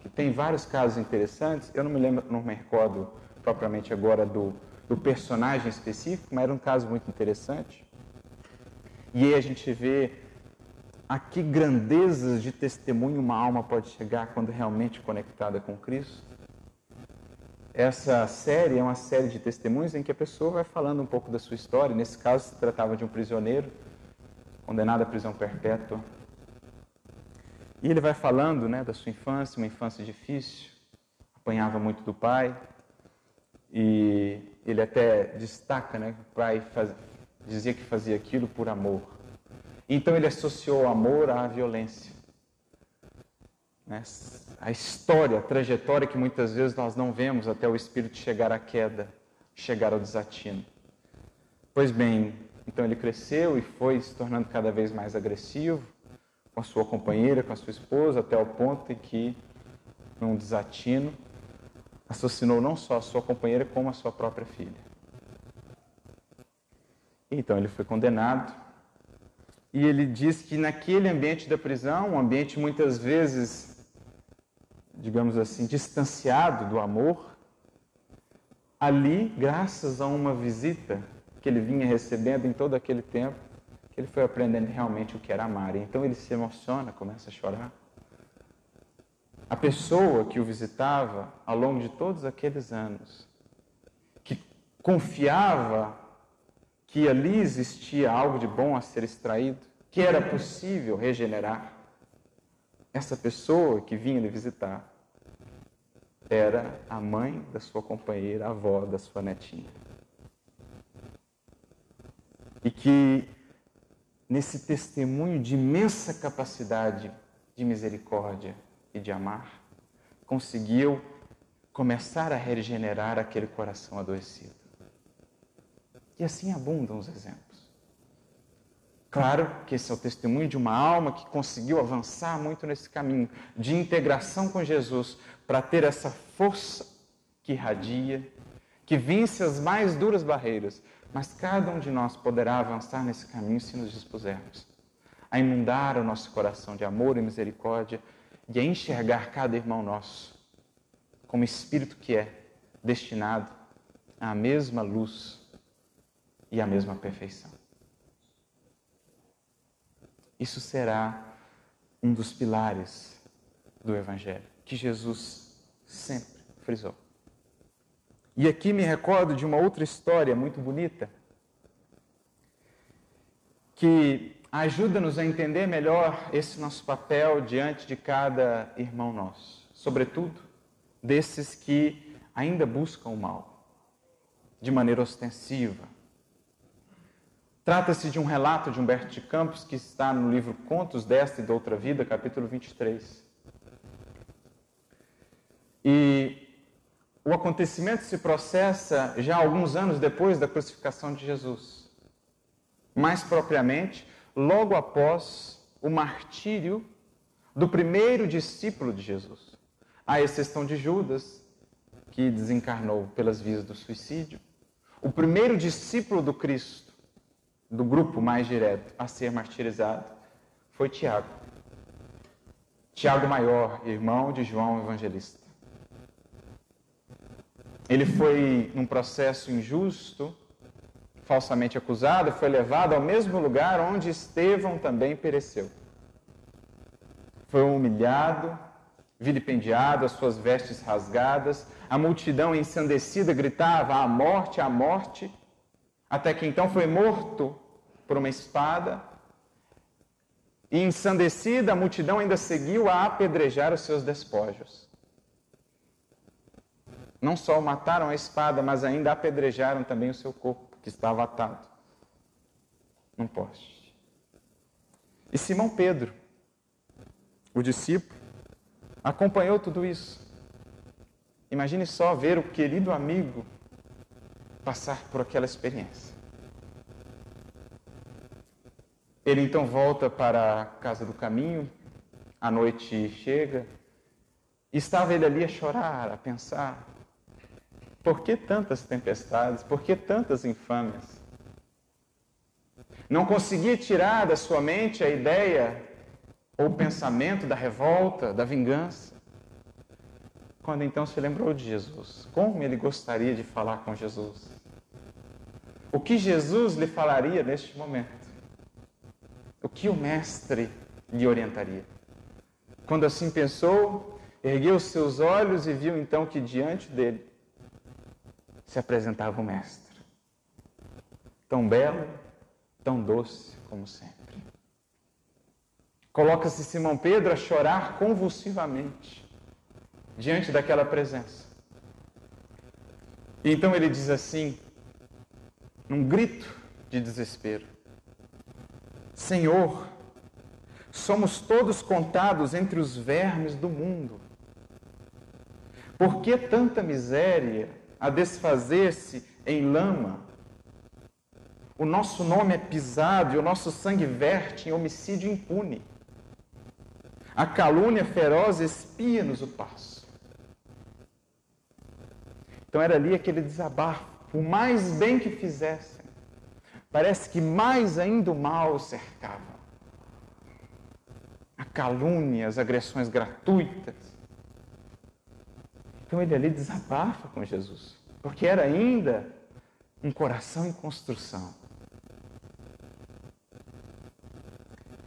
Speaker 1: que tem vários casos interessantes. Eu não me lembro, não me recordo propriamente agora do, do personagem específico, mas era um caso muito interessante. E aí a gente vê a que grandezas de testemunho uma alma pode chegar quando realmente conectada com Cristo. Essa série é uma série de testemunhos em que a pessoa vai falando um pouco da sua história. Nesse caso, se tratava de um prisioneiro condenado à prisão perpétua. E ele vai falando né, da sua infância, uma infância difícil, apanhava muito do pai, e ele até destaca né, que o pai faz, dizia que fazia aquilo por amor. Então ele associou o amor à violência. Né? A história, a trajetória que muitas vezes nós não vemos até o espírito chegar à queda, chegar ao desatino. Pois bem, então ele cresceu e foi se tornando cada vez mais agressivo com a sua companheira, com a sua esposa, até o ponto em que, num desatino, assassinou não só a sua companheira, como a sua própria filha. Então ele foi condenado e ele diz que naquele ambiente da prisão, um ambiente muitas vezes, digamos assim, distanciado do amor, ali, graças a uma visita que ele vinha recebendo em todo aquele tempo, ele foi aprendendo realmente o que era amar. Então ele se emociona, começa a chorar. A pessoa que o visitava ao longo de todos aqueles anos, que confiava que ali existia algo de bom a ser extraído, que era possível regenerar. Essa pessoa que vinha lhe visitar era a mãe da sua companheira, a avó da sua netinha. E que nesse testemunho de imensa capacidade de misericórdia e de amar, conseguiu começar a regenerar aquele coração adoecido. E assim abundam os exemplos. Claro que esse é o testemunho de uma alma que conseguiu avançar muito nesse caminho de integração com Jesus para ter essa força que irradia, que vence as mais duras barreiras. Mas cada um de nós poderá avançar nesse caminho se nos dispusermos a inundar o nosso coração de amor e misericórdia e a enxergar cada irmão nosso como espírito que é destinado à mesma luz e a mesma perfeição. Isso será um dos pilares do Evangelho, que Jesus sempre frisou. E aqui me recordo de uma outra história muito bonita, que ajuda-nos a entender melhor esse nosso papel diante de cada irmão nosso, sobretudo desses que ainda buscam o mal, de maneira ostensiva, Trata-se de um relato de Humberto de Campos que está no livro Contos desta e da Outra Vida, capítulo 23. E o acontecimento se processa já alguns anos depois da crucificação de Jesus. Mais propriamente, logo após o martírio do primeiro discípulo de Jesus, à exceção de Judas, que desencarnou pelas vias do suicídio. O primeiro discípulo do Cristo do grupo mais direto a ser martirizado foi Tiago. Tiago Maior, irmão de João Evangelista. Ele foi num processo injusto, falsamente acusado, foi levado ao mesmo lugar onde Estevão também pereceu. Foi humilhado, vilipendiado, as suas vestes rasgadas, a multidão ensandecida gritava: "A morte, a morte!" Até que então foi morto por uma espada. E ensandecida, a multidão ainda seguiu a apedrejar os seus despojos. Não só mataram a espada, mas ainda apedrejaram também o seu corpo, que estava atado num poste. E Simão Pedro, o discípulo, acompanhou tudo isso. Imagine só ver o querido amigo passar por aquela experiência. Ele então volta para a casa do caminho, a noite chega, estava ele ali a chorar, a pensar: por que tantas tempestades, por que tantas infâmias? Não conseguia tirar da sua mente a ideia ou o pensamento da revolta, da vingança. Quando então se lembrou de Jesus, como ele gostaria de falar com Jesus? O que Jesus lhe falaria neste momento? o que o Mestre lhe orientaria. Quando assim pensou, ergueu seus olhos e viu então que diante dele se apresentava o Mestre. Tão belo, tão doce como sempre. Coloca-se Simão Pedro a chorar convulsivamente diante daquela presença. E então ele diz assim, num grito de desespero: Senhor, somos todos contados entre os vermes do mundo. Por que tanta miséria a desfazer-se em lama? O nosso nome é pisado e o nosso sangue verte em homicídio impune. A calúnia feroz espia-nos o passo. Então era ali aquele desabafo. Por mais bem que fizessem, parece que mais ainda o mal cercava. A calúnia, as agressões gratuitas. Então ele ali desabafa com Jesus, porque era ainda um coração em construção.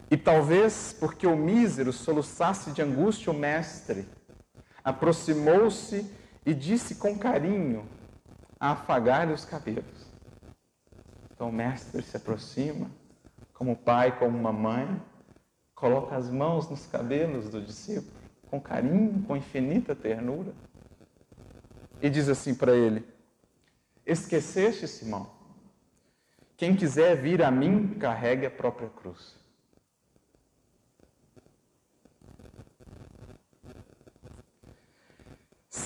Speaker 1: E talvez porque o mísero soluçasse de angústia o mestre, aproximou-se e disse com carinho, a afagar-lhe os cabelos. Então o mestre se aproxima, como pai, como uma mãe, coloca as mãos nos cabelos do discípulo, com carinho, com infinita ternura, e diz assim para ele: Esqueceste, Simão? Quem quiser vir a mim, carregue a própria cruz.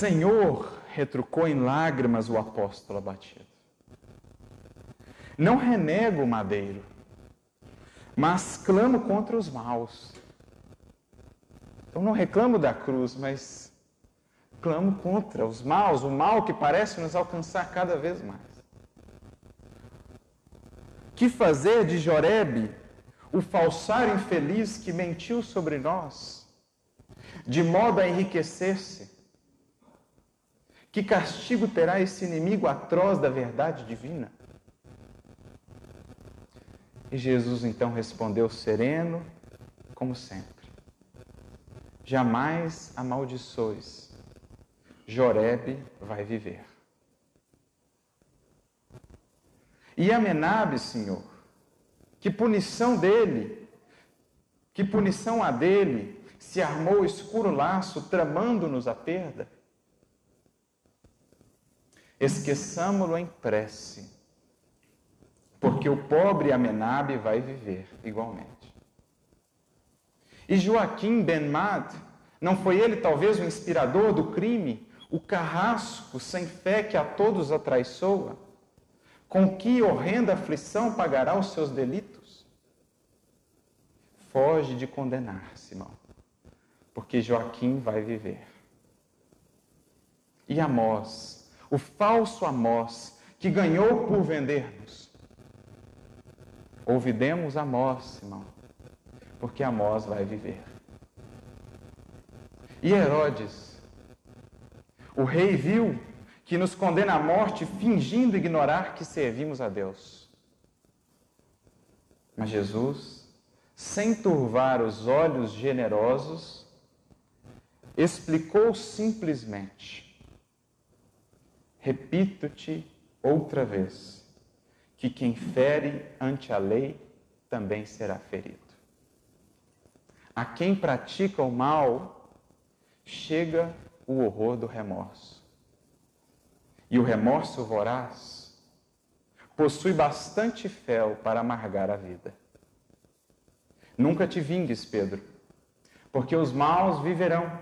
Speaker 1: Senhor, retrucou em lágrimas o apóstolo abatido. Não renego o madeiro, mas clamo contra os maus. Então não reclamo da cruz, mas clamo contra os maus, o mal que parece nos alcançar cada vez mais. Que fazer de Jorebe, o falsário infeliz que mentiu sobre nós, de modo a enriquecer-se? Que castigo terá esse inimigo atroz da verdade divina? E Jesus então respondeu sereno, como sempre: Jamais amaldiçoes, Jorebe vai viver. E Amenabe, Senhor, que punição dele, que punição a dele, se armou escuro laço, tramando-nos a perda? Esqueçamo-lo em prece, porque o pobre Amenabe vai viver igualmente. E Joaquim Ben-Mad, não foi ele talvez o inspirador do crime, o carrasco sem fé que a todos atraiçoa? Com que horrenda aflição pagará os seus delitos? Foge de condenar, Simão, porque Joaquim vai viver. E Amós, o falso Amós, que ganhou por vender-nos. Ouvidemos Amós, irmão, porque Amós vai viver. E Herodes, o rei viu que nos condena à morte fingindo ignorar que servimos a Deus. Mas Jesus, sem turvar os olhos generosos, explicou simplesmente Repito-te outra vez, que quem fere ante a lei também será ferido. A quem pratica o mal, chega o horror do remorso. E o remorso voraz possui bastante fel para amargar a vida. Nunca te vingues, Pedro, porque os maus viverão,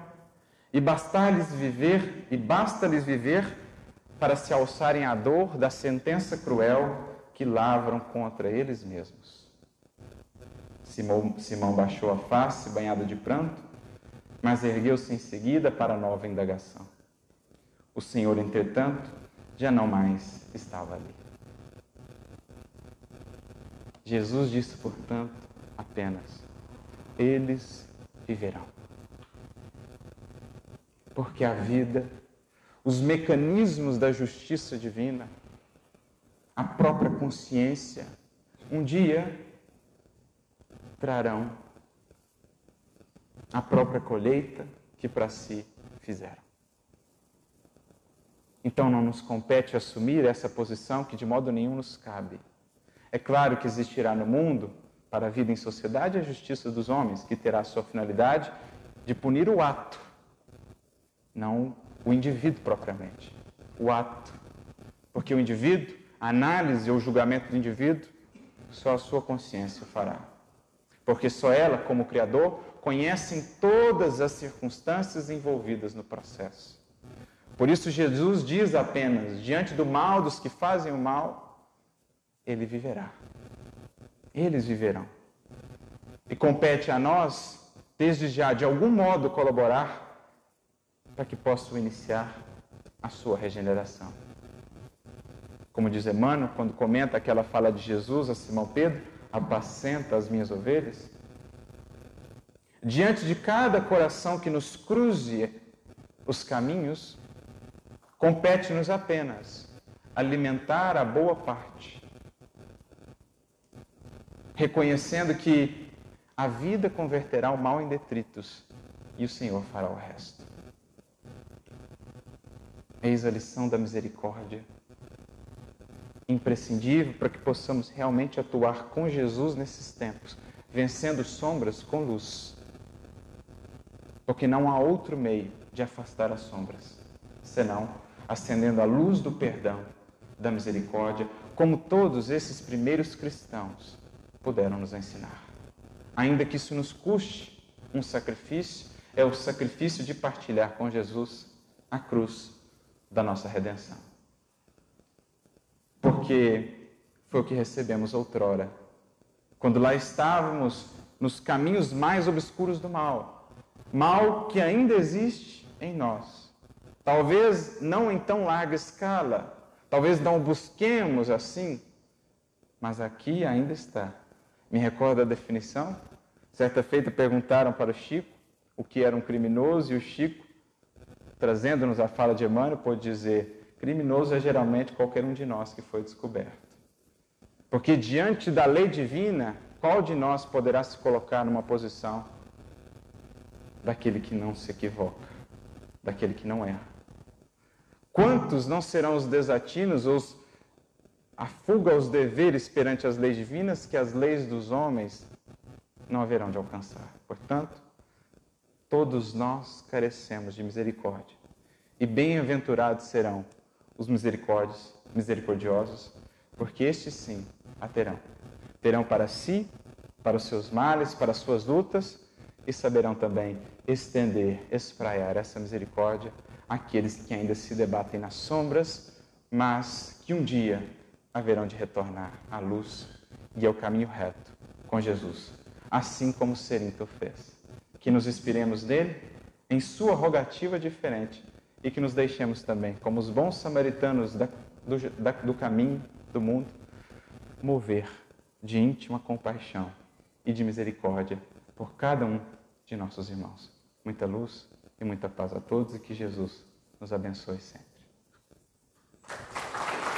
Speaker 1: e basta-lhes viver, e basta-lhes viver para se alçarem à dor da sentença cruel que lavram contra eles mesmos. Simão, Simão baixou a face, banhado de pranto, mas ergueu-se em seguida para nova indagação. O Senhor, entretanto, já não mais estava ali. Jesus disse, portanto, apenas: Eles viverão. Porque a vida os mecanismos da justiça divina, a própria consciência, um dia trarão a própria colheita que para si fizeram. Então não nos compete assumir essa posição que de modo nenhum nos cabe. É claro que existirá no mundo, para a vida em sociedade, a justiça dos homens, que terá a sua finalidade de punir o ato, não o indivíduo propriamente. O ato. Porque o indivíduo, a análise ou julgamento do indivíduo, só a sua consciência fará. Porque só ela, como Criador, conhece todas as circunstâncias envolvidas no processo. Por isso, Jesus diz apenas: diante do mal dos que fazem o mal, ele viverá. Eles viverão. E compete a nós, desde já, de algum modo, colaborar para que possam iniciar a sua regeneração. Como diz Emmanuel, quando comenta aquela fala de Jesus a Simão Pedro: apacenta as minhas ovelhas. Diante de cada coração que nos cruze os caminhos, Compete-nos apenas alimentar a boa parte, reconhecendo que a vida converterá o mal em detritos e o Senhor fará o resto. Eis a lição da misericórdia, imprescindível para que possamos realmente atuar com Jesus nesses tempos, vencendo sombras com luz. Porque não há outro meio de afastar as sombras, senão acendendo a luz do perdão, da misericórdia, como todos esses primeiros cristãos puderam nos ensinar. Ainda que isso nos custe um sacrifício, é o sacrifício de partilhar com Jesus a cruz da nossa redenção. Porque foi o que recebemos outrora, quando lá estávamos nos caminhos mais obscuros do mal, mal que ainda existe em nós Talvez não em tão larga escala, talvez não busquemos assim, mas aqui ainda está. Me recordo a definição? Certa feita perguntaram para o Chico o que era um criminoso e o Chico, trazendo-nos a fala de Emmanuel, pôde dizer: criminoso é geralmente qualquer um de nós que foi descoberto. Porque diante da lei divina, qual de nós poderá se colocar numa posição daquele que não se equivoca, daquele que não erra? Quantos não serão os desatinos, os, a fuga aos deveres perante as leis divinas que as leis dos homens não haverão de alcançar? Portanto, todos nós carecemos de misericórdia. E bem-aventurados serão os misericórdios, misericordiosos, porque estes sim a terão. Terão para si, para os seus males, para as suas lutas, e saberão também estender, espraiar essa misericórdia aqueles que ainda se debatem nas sombras, mas que um dia haverão de retornar à luz e ao caminho reto com Jesus, assim como Serinto fez. Que nos inspiremos nele em sua rogativa diferente e que nos deixemos também, como os bons samaritanos da, do, da, do caminho do mundo, mover de íntima compaixão e de misericórdia por cada um de nossos irmãos. Muita luz e muita paz a todos e que Jesus nos abençoe sempre.